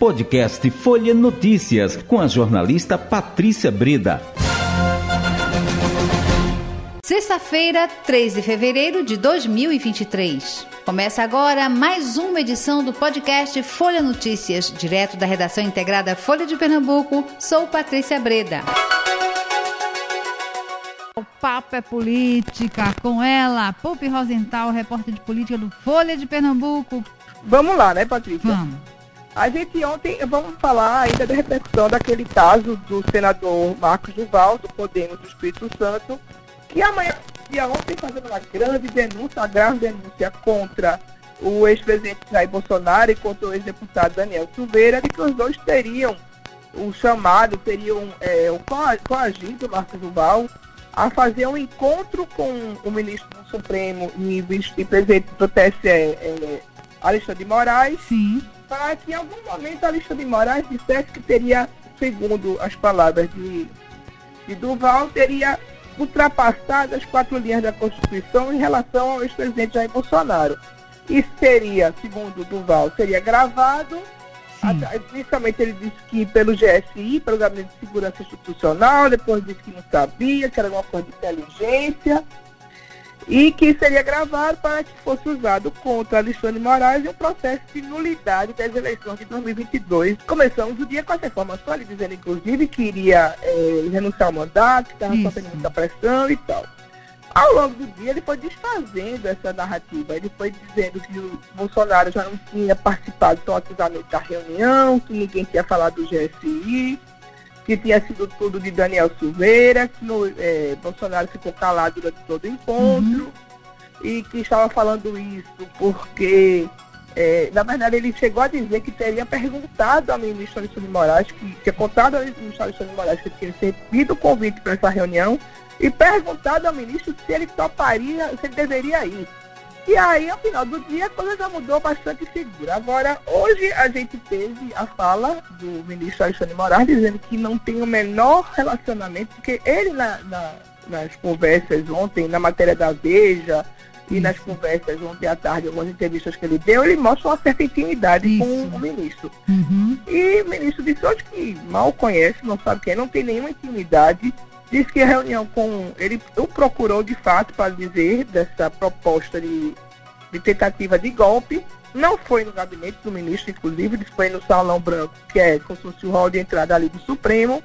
Podcast Folha Notícias, com a jornalista Patrícia Breda. Sexta-feira, 3 de fevereiro de 2023. Começa agora mais uma edição do podcast Folha Notícias, direto da redação integrada Folha de Pernambuco. Sou Patrícia Breda. O papo é política com ela, Pupi Rosenthal, repórter de política do Folha de Pernambuco. Vamos lá, né, Patrícia? Vamos. A gente ontem, vamos falar ainda da repercussão daquele caso do senador Marcos Duval, do Podemos do Espírito Santo, que amanhã, dia ontem, fazendo uma grande denúncia, uma grave denúncia contra o ex-presidente Jair Bolsonaro e contra o ex-deputado Daniel Silveira, de que os dois teriam o chamado, teriam é, o coagido Marcos Duval a fazer um encontro com o ministro do Supremo e, e presidente do TSE, é, Alexandre de Moraes, Sim. Para que em algum momento Alexandre de Moraes dissesse que teria, segundo as palavras de, de Duval, teria ultrapassado as quatro linhas da Constituição em relação ao ex-presidente Jair Bolsonaro. Isso seria, segundo Duval, seria gravado. Inicialmente ele disse que pelo GSI, pelo Gabinete de Segurança Institucional, depois disse que não sabia, que era uma coisa de inteligência e que seria gravado para que fosse usado contra Alexandre Moraes em um processo de nulidade das eleições de 2022. Começamos o dia com essa informação, ele dizendo inclusive que iria é, renunciar ao mandato, que estava sofrendo muita pressão e tal. Ao longo do dia ele foi desfazendo essa narrativa, ele foi dizendo que o Bolsonaro já não tinha participado tão ativamente da reunião, que ninguém tinha falado do GSI, que tinha sido tudo de Daniel Silveira, que no, é, Bolsonaro ficou calado durante todo o encontro uhum. e que estava falando isso porque, é, na verdade, ele chegou a dizer que teria perguntado ao ministro Alexandre de Moraes, que tinha contado ao ministro Alexandre de Moraes que tinha recebido o convite para essa reunião e perguntado ao ministro se ele toparia, se ele deveria ir. E aí, ao final do dia, a coisa já mudou bastante figura. Agora, hoje a gente teve a fala do ministro Alexandre Moraes dizendo que não tem o menor relacionamento, porque ele na, na, nas conversas ontem, na matéria da Veja, e nas conversas ontem à tarde, algumas entrevistas que ele deu, ele mostra uma certa intimidade Isso. com o ministro. Uhum. E o ministro disse hoje que mal conhece, não sabe quem, não tem nenhuma intimidade. Disse que a reunião com. Ele o procurou de fato para dizer dessa proposta de, de tentativa de golpe. Não foi no gabinete do ministro, inclusive, foi no Salão Branco, que é como se fosse o hall de entrada ali do Supremo.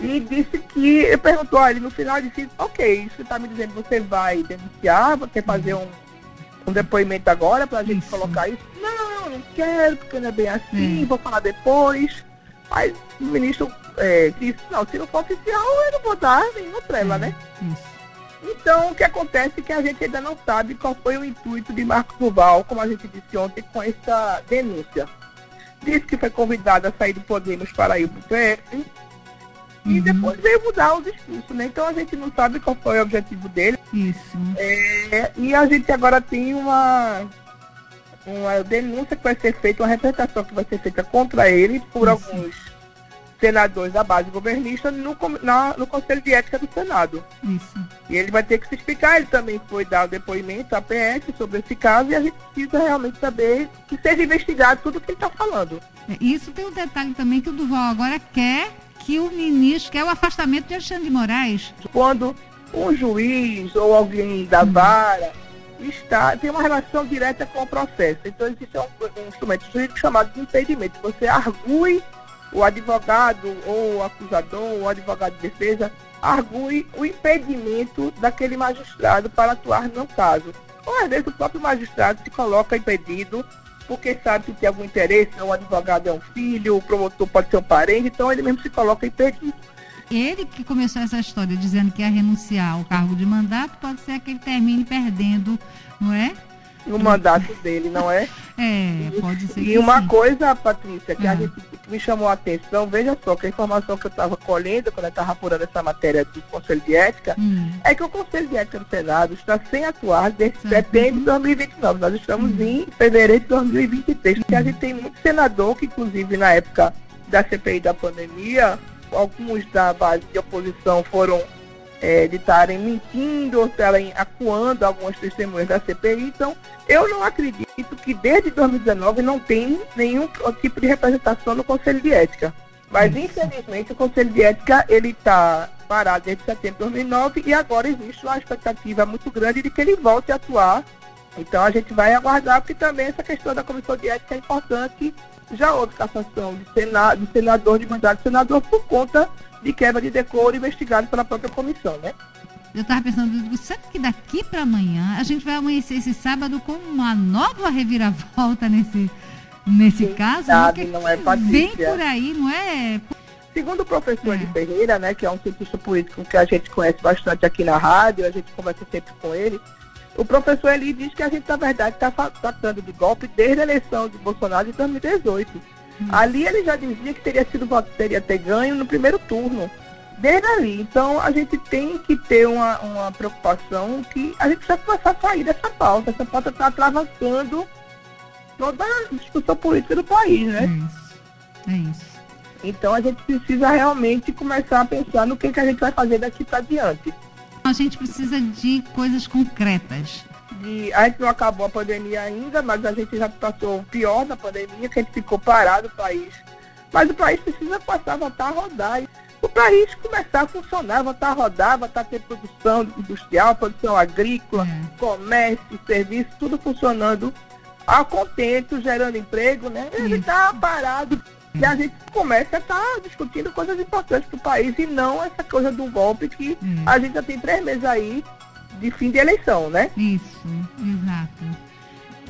E disse que. Ele perguntou a ele no final, disse: Ok, isso está me dizendo, você vai denunciar, você quer fazer um, um depoimento agora para a gente isso. colocar isso? Não, não quero, porque não é bem assim, hum. vou falar depois. Mas o ministro é, disse, não, se não for oficial, eu não vou dar nenhuma trela, né? Isso. Então, o que acontece é que a gente ainda não sabe qual foi o intuito de Marcos Duval, como a gente disse ontem, com essa denúncia. Disse que foi convidado a sair do Podemos para ir para o PS, e uhum. depois veio mudar o discurso, né? Então a gente não sabe qual foi o objetivo dele. Isso. É, e a gente agora tem uma, uma denúncia que vai ser feita, uma representação que vai ser feita contra ele por Isso. alguns senadores da base governista no, na, no Conselho de Ética do Senado. Isso. E ele vai ter que se explicar, ele também foi dar o depoimento à PS sobre esse caso e a gente precisa realmente saber que seja investigado tudo o que ele está falando. É, isso tem um detalhe também que o Duval agora quer que o ministro, quer o afastamento de Alexandre de Moraes. Quando um juiz ou alguém da hum. vara está, tem uma relação direta com o processo. Então existe um, um instrumento jurídico chamado de impedimento. Você argue o advogado ou o acusador o advogado de defesa argue o impedimento daquele magistrado para atuar no caso. Ou às vezes o próprio magistrado se coloca impedido porque sabe que tem algum interesse, o advogado é um filho, o promotor pode ser um parente, então ele mesmo se coloca impedido. Ele que começou essa história dizendo que ia renunciar ao cargo de mandato, pode ser que ele termine perdendo, não é? No mandato dele, não é? É, pode ser. E uma sim. coisa, Patrícia, que, a ah. gente, que me chamou a atenção, veja só, que a informação que eu estava colhendo quando eu estava apurando essa matéria do Conselho de Ética, hum. é que o Conselho de Ética do Senado está sem atuar desde setembro de 2029. Nós estamos hum. em fevereiro de 2023. Hum. E a gente tem muito senador que, inclusive, na época da CPI da pandemia, alguns da base de oposição foram é, de estarem mentindo ou estarem acuando algumas testemunhas da CPI. Então, eu não acredito que desde 2019 não tem nenhum tipo de representação no Conselho de Ética. Mas, infelizmente, o Conselho de Ética ele está parado desde setembro de 2009 e agora existe uma expectativa muito grande de que ele volte a atuar. Então, a gente vai aguardar, porque também essa questão da Comissão de Ética é importante. Já houve cassação de, sena, de senador, de mandato de senador, por conta de quebra de decoro investigado pela própria comissão, né? Eu estava pensando, será que daqui para amanhã a gente vai amanhecer esse sábado com uma nova reviravolta nesse, nesse Quem caso? Sabe, não é Vem por aí, não é? Segundo o professor é. de Ferreira, né, que é um cientista político que a gente conhece bastante aqui na rádio, a gente conversa sempre com ele, o professor ele diz que a gente, na verdade, está tratando de golpe desde a eleição de Bolsonaro de 2018. Ali ele já dizia que teria sido teria ter ganho no primeiro turno desde ali. Então a gente tem que ter uma, uma preocupação que a gente precisa começar a sair dessa pauta. Essa pauta está atravessando toda a discussão política do país, né? É isso. É isso. Então a gente precisa realmente começar a pensar no que, que a gente vai fazer daqui para diante. A gente precisa de coisas concretas. De, a gente não acabou a pandemia ainda, mas a gente já passou o pior da pandemia, que a gente ficou parado o país. Mas o país precisa passar a voltar a rodar o país começar a funcionar, voltar a rodar, voltar a ter produção industrial, produção agrícola, uhum. comércio, serviço, tudo funcionando a contento, gerando emprego, né? Ele está parado e a gente começa a estar tá discutindo coisas importantes para o país e não essa coisa do golpe que uhum. a gente já tem três meses aí de fim de eleição, né? Isso, exato.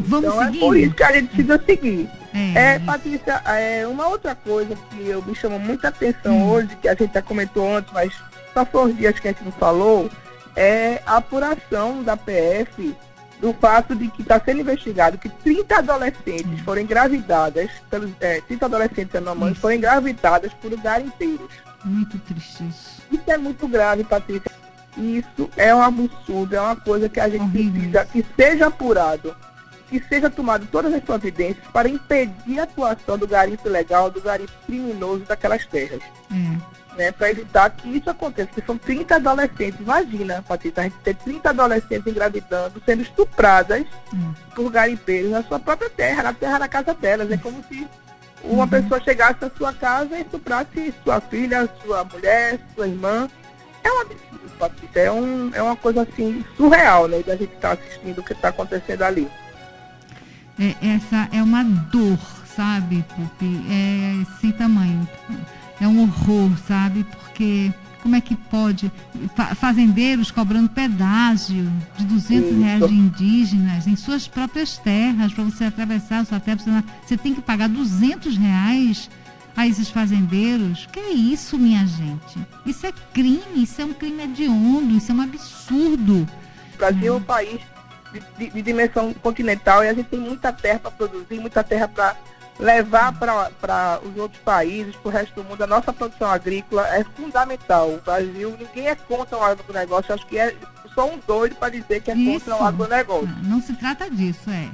Vamos então seguir? é por isso que a gente precisa seguir. É, é Patrícia, é, uma outra coisa que eu me chama muita atenção hum. hoje, que a gente já comentou antes, mas só os dias que a gente não falou, é a apuração da PF do fato de que está sendo investigado que 30 adolescentes hum. foram engravidadas, pelos, é, 30 adolescentes e mãe foram engravidadas por garimpeiros. Muito triste isso. Isso é muito grave, Patrícia. Isso é um absurdo, é uma coisa que a gente Horrível. precisa que seja apurado que seja tomado todas as providências para impedir a atuação do garimpo ilegal, do garimpo criminoso daquelas terras. Hum. Né, para evitar que isso aconteça, porque são 30 adolescentes, imagina, Patrícia, a gente ter 30 adolescentes engravidando, sendo estupradas hum. por garimpeiros na sua própria terra, na terra da casa delas. É como se uma uhum. pessoa chegasse na sua casa e estuprasse sua filha, sua mulher, sua irmã. É um absurdo, Patrícia. É, um, é uma coisa assim surreal, né? Da gente estar tá assistindo o que está acontecendo ali é, essa é uma dor, sabe, Pupi? É sem tamanho. É um horror, sabe? Porque como é que pode fazendeiros cobrando pedágio de 200 Isso. reais de indígenas em suas próprias terras para você atravessar a sua terra, você, você tem que pagar 200 reais a esses fazendeiros? Que é isso, minha gente? Isso é crime, isso é um crime hediondo, isso é um absurdo. O Brasil é um país de, de, dimensão continental e a gente tem muita terra para produzir, muita terra para levar para os outros países, para o resto do mundo. A nossa produção agrícola é fundamental. O Brasil, ninguém é contra o agronegócio, acho que é só um doido para dizer que é Isso. contra o agronegócio. Não, não se trata disso, é.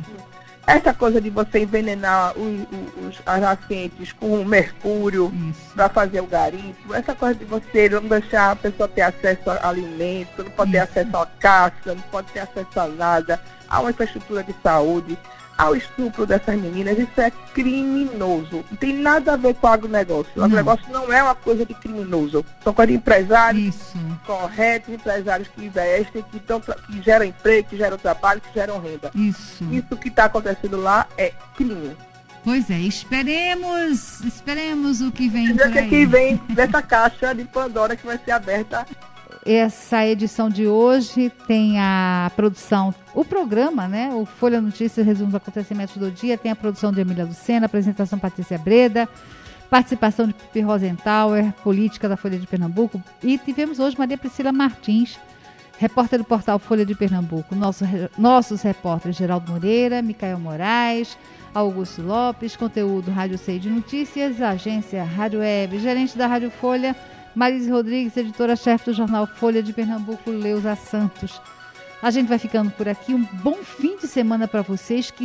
Essa coisa de você envenenar os, os, as nascentes com mercúrio para fazer o garimpo, essa coisa de você não deixar a pessoa ter acesso a alimento, não pode Isso. ter acesso a caça, não pode ter acesso a nada, a uma infraestrutura de saúde, ao estupro dessas meninas, isso é criminoso. Não tem nada a ver com o agronegócio. O agronegócio não é uma coisa de criminoso. São coisas de empresários isso. Corretos, empresários que investem, que, tão, que geram emprego, que geram trabalho, que geram renda. Isso. Isso que está acontecendo lá é crime. Pois é, esperemos, esperemos o que vem por aí. que vem dessa caixa de Pandora que vai ser aberta essa edição de hoje tem a produção, o programa, né? O Folha Notícias resume os acontecimentos do dia, tem a produção de Emília Lucena, apresentação Patrícia Breda, participação de Pipi Rosentauer, política da Folha de Pernambuco, e tivemos hoje Maria Priscila Martins, repórter do portal Folha de Pernambuco, Nosso, nossos repórteres Geraldo Moreira, Micael Moraes, Augusto Lopes, conteúdo Rádio Sei de Notícias, agência Rádio Web, gerente da Rádio Folha, Marise Rodrigues, editora-chefe do jornal Folha de Pernambuco, Leusa Santos. A gente vai ficando por aqui. Um bom fim de semana para vocês que